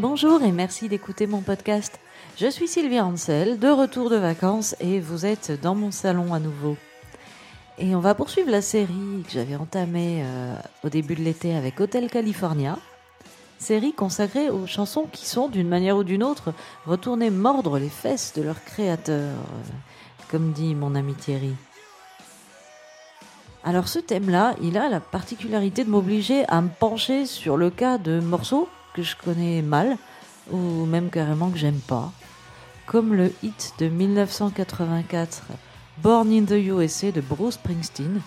Bonjour et merci d'écouter mon podcast. Je suis Sylvia Ansel, de retour de vacances et vous êtes dans mon salon à nouveau. Et on va poursuivre la série que j'avais entamée euh, au début de l'été avec Hotel California. Série consacrée aux chansons qui sont, d'une manière ou d'une autre, retournées mordre les fesses de leur créateur, euh, comme dit mon ami Thierry. Alors ce thème-là, il a la particularité de m'obliger à me pencher sur le cas de morceaux que je connais mal, ou même carrément que j'aime pas, comme le hit de 1984 Born in the USA de Bruce Springsteen,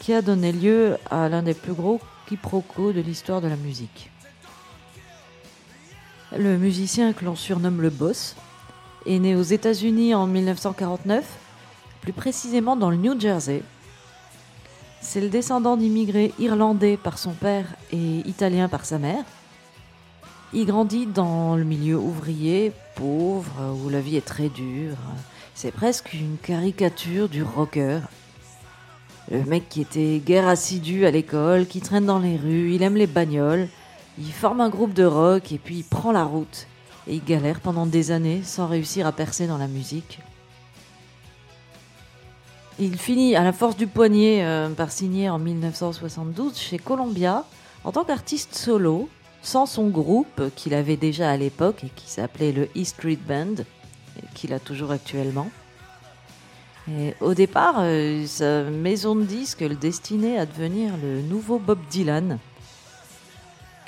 qui a donné lieu à l'un des plus gros quiproquos de l'histoire de la musique. Le musicien que l'on surnomme le boss est né aux États-Unis en 1949, plus précisément dans le New Jersey. C'est le descendant d'immigrés irlandais par son père et italien par sa mère. Il grandit dans le milieu ouvrier, pauvre, où la vie est très dure. C'est presque une caricature du rocker. Le mec qui était guère assidu à l'école, qui traîne dans les rues, il aime les bagnoles, il forme un groupe de rock et puis il prend la route. Et il galère pendant des années sans réussir à percer dans la musique. Il finit à la force du poignet euh, par signer en 1972 chez Columbia en tant qu'artiste solo, sans son groupe qu'il avait déjà à l'époque et qui s'appelait le E Street Band, qu'il a toujours actuellement. Au départ, euh, sa maison de disques le destinait à devenir le nouveau Bob Dylan.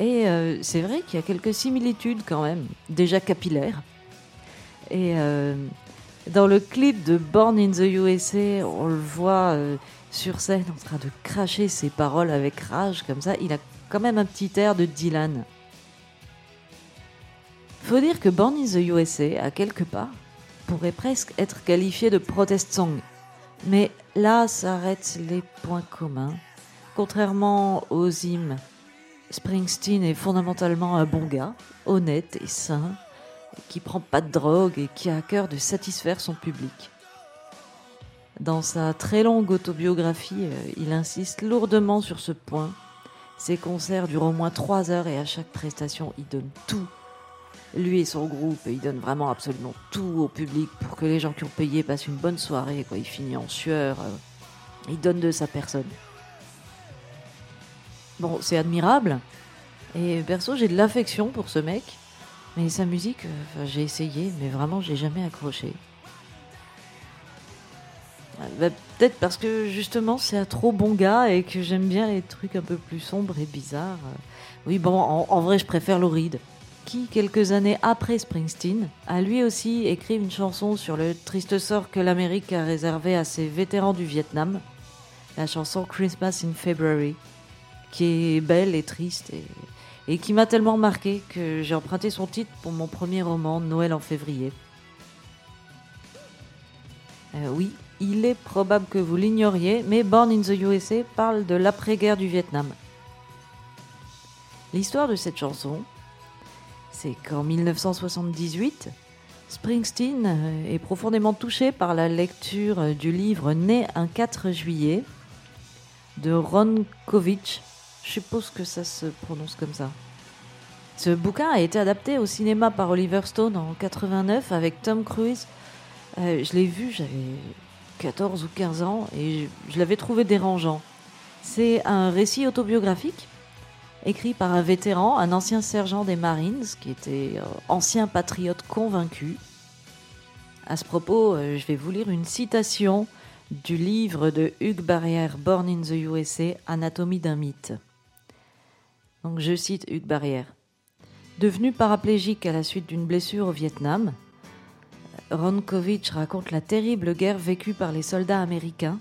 Et euh, c'est vrai qu'il y a quelques similitudes quand même, déjà capillaires. Et dans le clip de Born in the USA, on le voit euh, sur scène en train de cracher ses paroles avec rage comme ça. Il a quand même un petit air de Dylan. Faut dire que Born in the USA, à quelque part, pourrait presque être qualifié de protest song. Mais là s'arrêtent les points communs. Contrairement aux hymnes, Springsteen est fondamentalement un bon gars, honnête et sain, qui prend pas de drogue et qui a à cœur de satisfaire son public. Dans sa très longue autobiographie, euh, il insiste lourdement sur ce point. Ses concerts durent au moins trois heures et à chaque prestation, il donne tout. Lui et son groupe, il donne vraiment absolument tout au public pour que les gens qui ont payé passent une bonne soirée. Il finit en sueur. euh, Il donne de sa personne. Bon, c'est admirable. Et perso, j'ai de l'affection pour ce mec. Mais sa musique, euh, j'ai essayé, mais vraiment, j'ai jamais accroché. Euh, bah, Peut-être parce que justement, c'est un trop bon gars et que j'aime bien les trucs un peu plus sombres et bizarres. Oui, bon, en, en vrai, je préfère Reed, qui, quelques années après Springsteen, a lui aussi écrit une chanson sur le triste sort que l'Amérique a réservé à ses vétérans du Vietnam, la chanson Christmas in February, qui est belle et triste et, et qui m'a tellement marqué que j'ai emprunté son titre pour mon premier roman, Noël en février. Euh, oui, il est probable que vous l'ignoriez, mais Born in the USA parle de l'après-guerre du Vietnam. L'histoire de cette chanson, c'est qu'en 1978, Springsteen euh, est profondément touché par la lecture du livre Né un 4 juillet de Ron Kovic. Je suppose que ça se prononce comme ça. Ce bouquin a été adapté au cinéma par Oliver Stone en 89 avec Tom Cruise. Euh, je l'ai vu, j'avais 14 ou 15 ans et je, l'avais trouvé dérangeant. C'est un récit autobiographique écrit par un vétéran, un ancien sergent des Marines qui était euh, ancien patriote convaincu. À ce propos, euh, je vais vous lire une citation du livre de Hugues Barrière, Born in the USA, Anatomie d'un mythe. Je cite Hugues Barrière. Devenu paraplégique à la suite d'une blessure au Vietnam, Ron Kovic raconte la terrible guerre vécue par les soldats américains,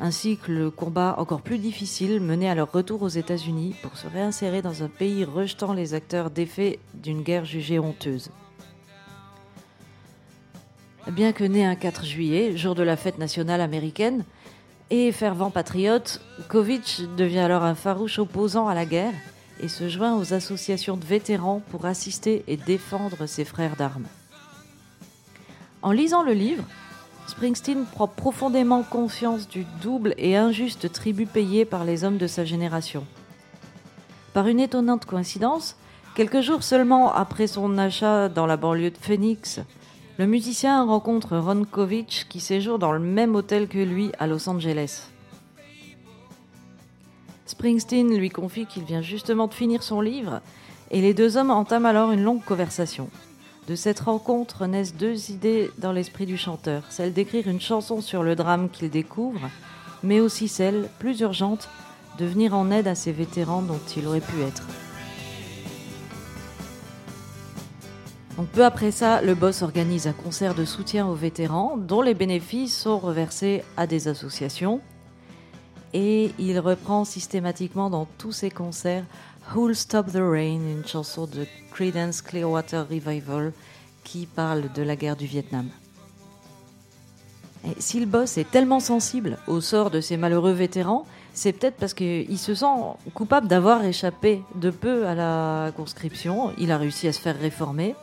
ainsi que le combat encore plus difficile mené à leur retour aux États-Unis pour se réinsérer dans un pays rejetant les acteurs défaits d'une guerre jugée honteuse. Bien que né un 4 juillet, jour de la fête nationale américaine, et fervent patriote, Kovic devient alors un farouche opposant à la guerre et se joint aux associations de vétérans pour assister et défendre ses frères d'armes. En lisant le livre, Springsteen prend profondément conscience du double et injuste tribut payé par les hommes de sa génération. Par une étonnante coïncidence, Quelques jours seulement après son achat dans la banlieue de Phoenix, le musicien rencontre Ron Kovic qui séjourne dans le même hôtel que lui à Los Angeles. Springsteen lui confie qu'il vient justement de finir son livre et les deux hommes entament alors une longue conversation. De cette rencontre naissent deux idées dans l'esprit du chanteur, celle d'écrire une chanson sur le drame qu'il découvre, mais aussi celle, plus urgente, de venir en aide à ces vétérans dont il aurait pu être. Donc peu après ça, le boss organise un concert de soutien aux vétérans dont les bénéfices sont reversés à des associations. Et il reprend systématiquement dans tous ses concerts Who'll Stop the Rain, une chanson de Creedence Clearwater Revival qui parle de la guerre du Vietnam. Et si le boss est tellement sensible au sort de ces malheureux vétérans, c'est peut-être parce qu'il se sent coupable d'avoir échappé de peu à la conscription. Il a réussi à se faire réformer.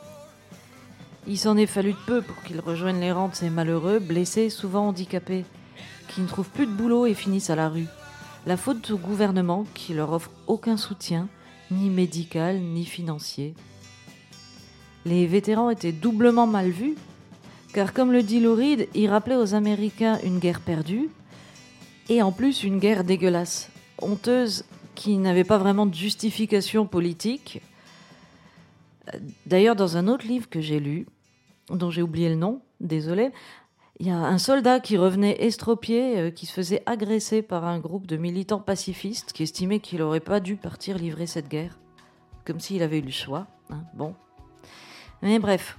Il s'en est fallu de peu pour qu'il rejoigne les rangs de ces malheureux, blessés, souvent handicapés, qui ne trouvent plus de boulot et finissent à la rue. La faute au gouvernement qui leur offre aucun soutien, ni médical, ni financier. Les vétérans étaient doublement mal vus, car comme le dit Lauride, il rappelait aux Américains une guerre perdue, et en plus une guerre dégueulasse, honteuse, qui n'avait pas vraiment de justification politique. D'ailleurs, dans un autre livre que j'ai lu, dont j'ai oublié le nom, désolé. Il y a un soldat qui revenait estropié, euh, qui se faisait agresser par un groupe de militants pacifistes qui estimaient qu'il n'aurait pas dû partir livrer cette guerre. Comme s'il avait eu le choix. Hein, bon. Mais bref,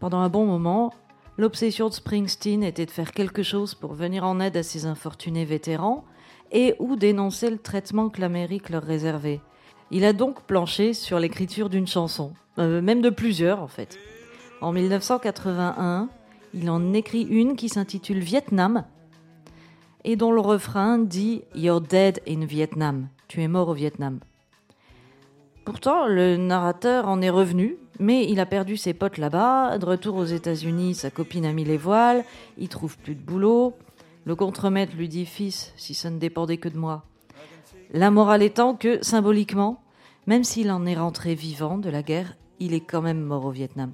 pendant un bon moment, l'obsession de Springsteen était de faire quelque chose pour venir en aide à ces infortunés vétérans et ou dénoncer le traitement que l'Amérique leur réservait. Il a donc planché sur l'écriture d'une chanson, euh, même de plusieurs en fait. En 1981, il en écrit une qui s'intitule Vietnam et dont le refrain dit You're dead in Vietnam. Tu es mort au Vietnam. Pourtant, le narrateur en est revenu, mais il a perdu ses potes là-bas. De retour aux États-Unis, sa copine a mis les voiles, il trouve plus de boulot. Le contremaître lui dit Fils, si ça ne dépendait que de moi. La morale étant que, symboliquement, même s'il en est rentré vivant de la guerre, il est quand même mort au Vietnam.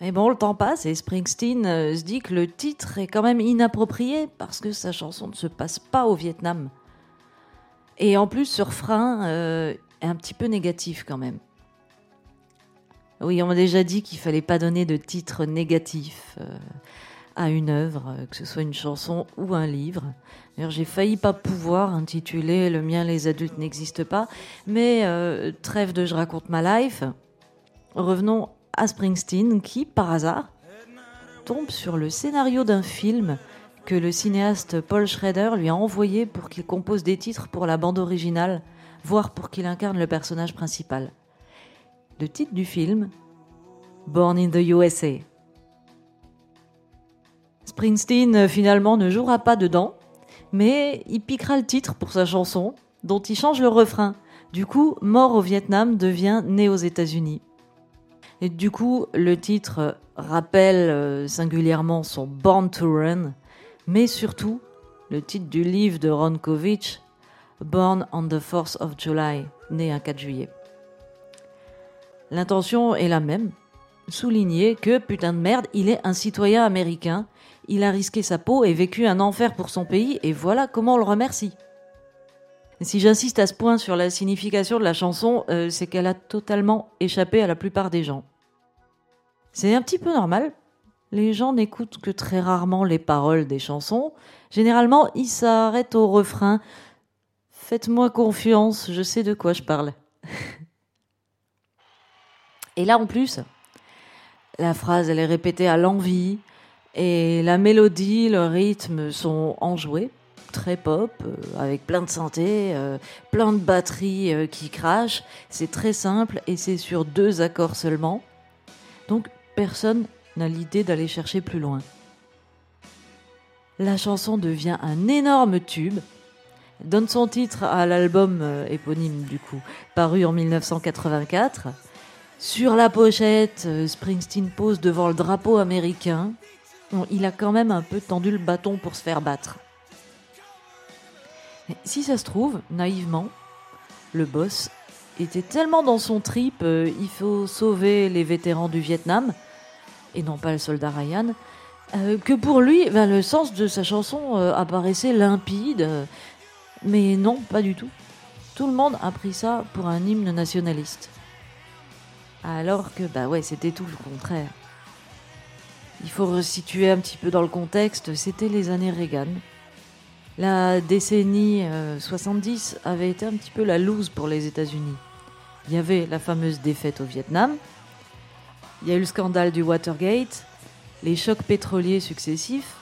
Mais bon, le temps passe et Springsteen euh, se dit que le titre est quand même inapproprié parce que sa chanson ne se passe pas au Vietnam. Et en plus, ce refrain euh, est un petit peu négatif quand même. Oui, on m'a déjà dit qu'il fallait pas donner de titre négatif euh, à une œuvre, que ce soit une chanson ou un livre. D'ailleurs, j'ai failli pas pouvoir intituler Le mien, les adultes n'existent pas, mais trêve de Je raconte ma life. Revenons à Springsteen qui, par hasard, tombe sur le scénario d'un film que le cinéaste Paul Schrader lui a envoyé pour qu'il compose des titres pour la bande originale, voire pour qu'il incarne le personnage principal. Le titre du film Born in the USA. Springsteen finalement ne jouera pas dedans, mais il piquera le titre pour sa chanson, dont il change le refrain. Du coup, Mort au Vietnam devient Né aux États-Unis. Et du coup, le titre rappelle euh, singulièrement son Born to Run, mais surtout le titre du livre de Ron Kovic, Born on the 4th of July, né un 4 juillet. L'intention est la même, souligner que, putain de merde, il est un citoyen américain, il a risqué sa peau et vécu un enfer pour son pays, et voilà comment on le remercie. Si j'insiste à ce point sur la signification de la chanson, euh, c'est qu'elle a totalement échappé à la plupart des gens. C'est un petit peu normal. Les gens n'écoutent que très rarement les paroles des chansons. Généralement, ils s'arrêtent au refrain. Faites-moi confiance, je sais de quoi je parle. et là, en plus, la phrase, elle est répétée à l'envie, et la mélodie, le rythme sont enjoués très pop, euh, avec plein de synthé, euh, plein de batteries euh, qui crachent. C'est très simple et c'est sur deux accords seulement. Donc personne n'a l'idée d'aller chercher plus loin. La chanson devient un énorme tube, donne son titre à l'album éponyme du coup, paru en 1984. Sur la pochette, Springsteen pose devant le drapeau américain. il a quand même un peu tendu le bâton pour se faire battre si ça se trouve, naïvement, le boss était tellement dans son trip, euh, il faut sauver les vétérans du Vietnam, et non pas le soldat Ryan, euh, que pour lui, ben, le sens de sa chanson euh, apparaissait limpide. mais non, pas du tout. Tout le monde a pris ça pour un hymne nationaliste. Alors que, bah ouais, c'était tout le contraire. Il faut resituer un petit peu dans le contexte, c'était les années Reagan. La décennie 70 avait été un petit peu la loose pour les États-Unis. Il y avait la fameuse défaite au Vietnam, il y a eu le scandale du Watergate, les chocs pétroliers successifs.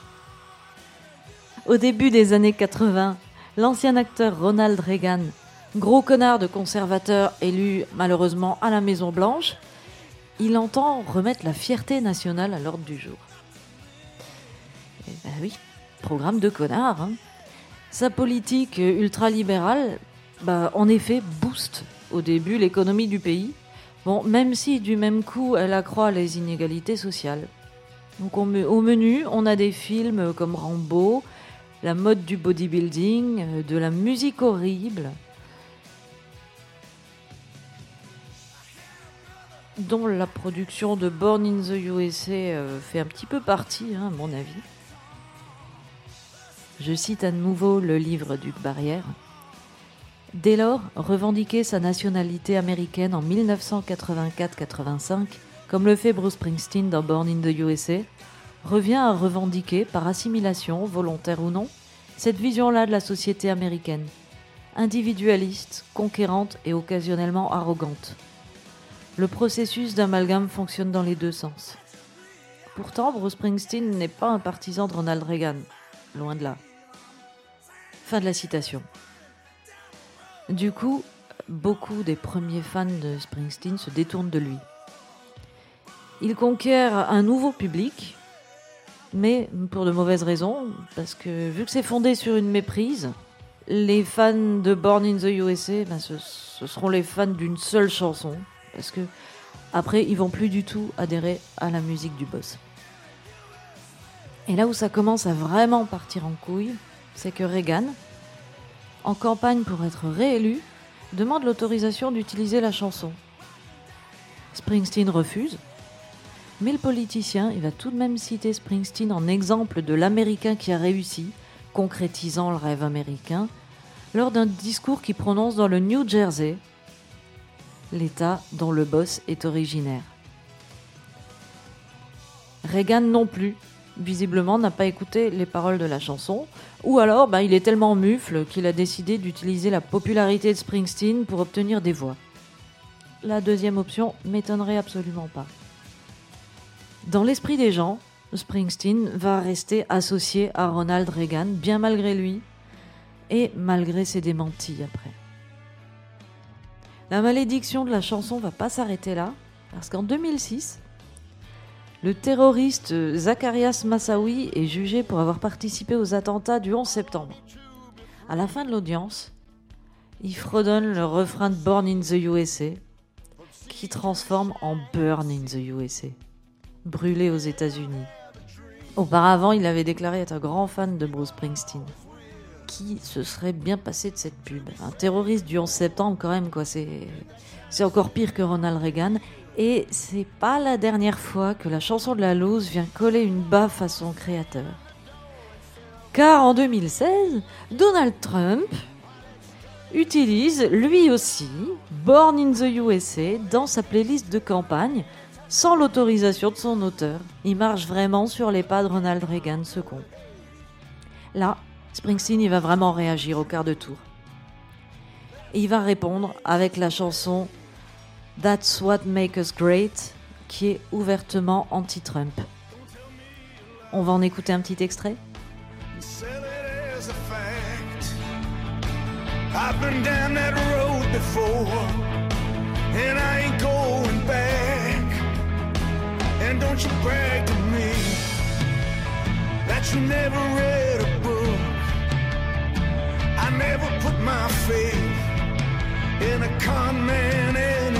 Au début des années 80, l'ancien acteur Ronald Reagan, gros connard de conservateur élu malheureusement à la Maison Blanche, il entend remettre la fierté nationale à l'ordre du jour. Eh ben oui, programme de connard. Hein. Sa politique ultralibérale, bah, en effet, booste au début l'économie du pays. Bon, même si du même coup elle accroît les inégalités sociales. Donc au menu, on a des films comme Rambo, la mode du bodybuilding, de la musique horrible, dont la production de Born in the USA euh, fait un petit peu partie, hein, à mon avis. Je cite à nouveau le livre du Barrière. Dès lors, revendiquer sa nationalité américaine en 1984-85, comme le fait Bruce Springsteen dans Born in the USA, revient à revendiquer, par assimilation, volontaire ou non, cette vision-là de la société américaine, individualiste, conquérante et occasionnellement arrogante. Le processus d'amalgame fonctionne dans les deux sens. Pourtant, Bruce Springsteen n'est pas un partisan de Ronald Reagan, loin de là. Fin de la citation. Du coup, beaucoup des premiers fans de Springsteen se détournent de lui. Il conquiert un nouveau public, mais pour de mauvaises raisons, parce que vu que c'est fondé sur une méprise, les fans de Born in the USA, ben ce, ce, seront les fans d'une seule chanson, parce que après ils vont plus du tout adhérer à la musique du boss. Et là où ça commence à vraiment partir en couille, c'est que Reagan, en campagne pour être réélu, demande l'autorisation d'utiliser la chanson. Springsteen refuse, mais le politicien, il va tout de même citer Springsteen en exemple de l'Américain qui a réussi, concrétisant le rêve américain, lors d'un discours qu'il prononce dans le New Jersey, l'État dont le boss est originaire. Reagan non plus visiblement n'a pas écouté les paroles de la chanson, ou alors bah, il est tellement mufle qu'il a décidé d'utiliser la popularité de Springsteen pour obtenir des voix. La deuxième option m'étonnerait absolument pas. Dans l'esprit des gens, Springsteen va rester associé à Ronald Reagan, bien malgré lui, et malgré ses démentis après. La malédiction de la chanson va pas s'arrêter là, parce qu'en 2006, le terroriste Zacharias Massaoui est jugé pour avoir participé aux attentats du 11 septembre. À la fin de l'audience, il fredonne le refrain de Born in the USA, qui transforme en Burn in the USA, brûlé aux États-Unis. Auparavant, il avait déclaré être un grand fan de Bruce Springsteen. Qui se serait bien passé de cette pub? Un terroriste du 11 septembre, quand même, quoi. C'est encore pire que Ronald Reagan. Et c'est pas la dernière fois que la chanson de la loose vient coller une baffe à son créateur. Car en 2016, Donald Trump utilise lui aussi Born in the USA dans sa playlist de campagne sans l'autorisation de son auteur. Il marche vraiment sur les pas de Ronald Reagan, ce con. Là, Springsteen il va vraiment réagir au quart de tour. Il va répondre avec la chanson That's What Makes Us Great, qui est ouvertement anti-Trump. On va en écouter un petit extrait I've been down that road before, and I ain't going back. And don't you brag to me that you never read a book. I never put my faith in a con man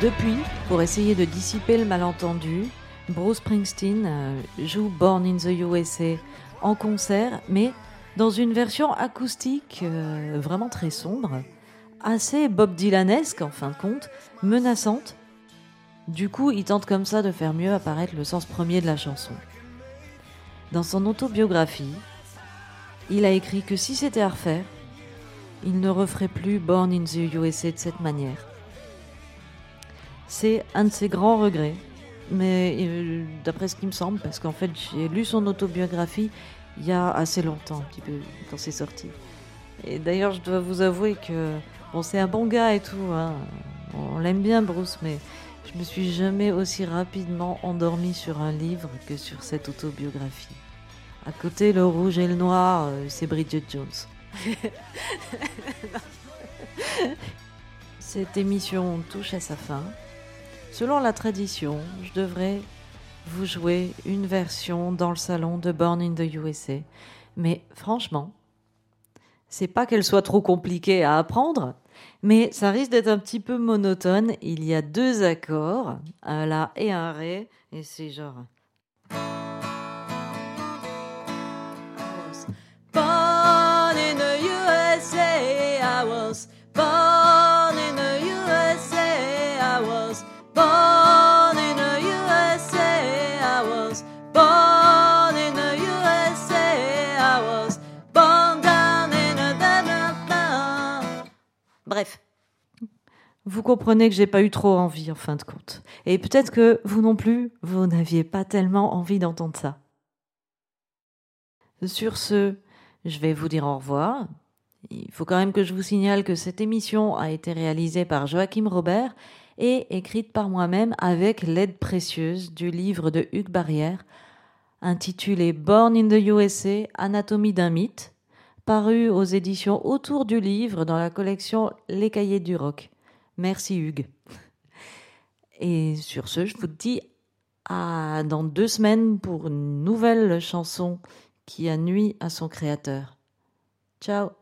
depuis, pour essayer de dissiper le malentendu, Bruce Springsteen euh, joue Born in the USA en concert, mais dans une version acoustique euh, vraiment très sombre, assez Bob Dylanesque en fin de compte, menaçante. Du coup, il tente comme ça de faire mieux apparaître le sens premier de la chanson. Dans son autobiographie, il a écrit que si c'était à refaire, il ne referait plus Born in the USA de cette manière. C'est un de ses grands regrets, mais euh, d'après ce qui me semble, parce qu'en fait j'ai lu son autobiographie il y a assez longtemps, un petit peu quand c'est sorti. Et d'ailleurs, je dois vous avouer que bon, c'est un bon gars et tout, hein. on l'aime bien Bruce, mais je me suis jamais aussi rapidement endormi sur un livre que sur cette autobiographie. À côté, le rouge et le noir, euh, c'est Bridget Jones. Cette émission touche à sa fin. Selon la tradition, je devrais vous jouer une version dans le salon de Born in the USA. Mais franchement, c'est pas qu'elle soit trop compliquée à apprendre, mais ça risque d'être un petit peu monotone. Il y a deux accords, un La et un Ré, et c'est genre. Comprenez que j'ai pas eu trop envie en fin de compte. Et peut-être que vous non plus, vous n'aviez pas tellement envie d'entendre ça. Sur ce, je vais vous dire au revoir. Il faut quand même que je vous signale que cette émission a été réalisée par Joachim Robert et écrite par moi-même avec l'aide précieuse du livre de Hugues Barrière intitulé Born in the USA, Anatomie d'un mythe, paru aux éditions Autour du livre dans la collection Les Cahiers du Rock. Merci Hugues. Et sur ce, je vous dis à dans deux semaines pour une nouvelle chanson qui a nuit à son créateur. Ciao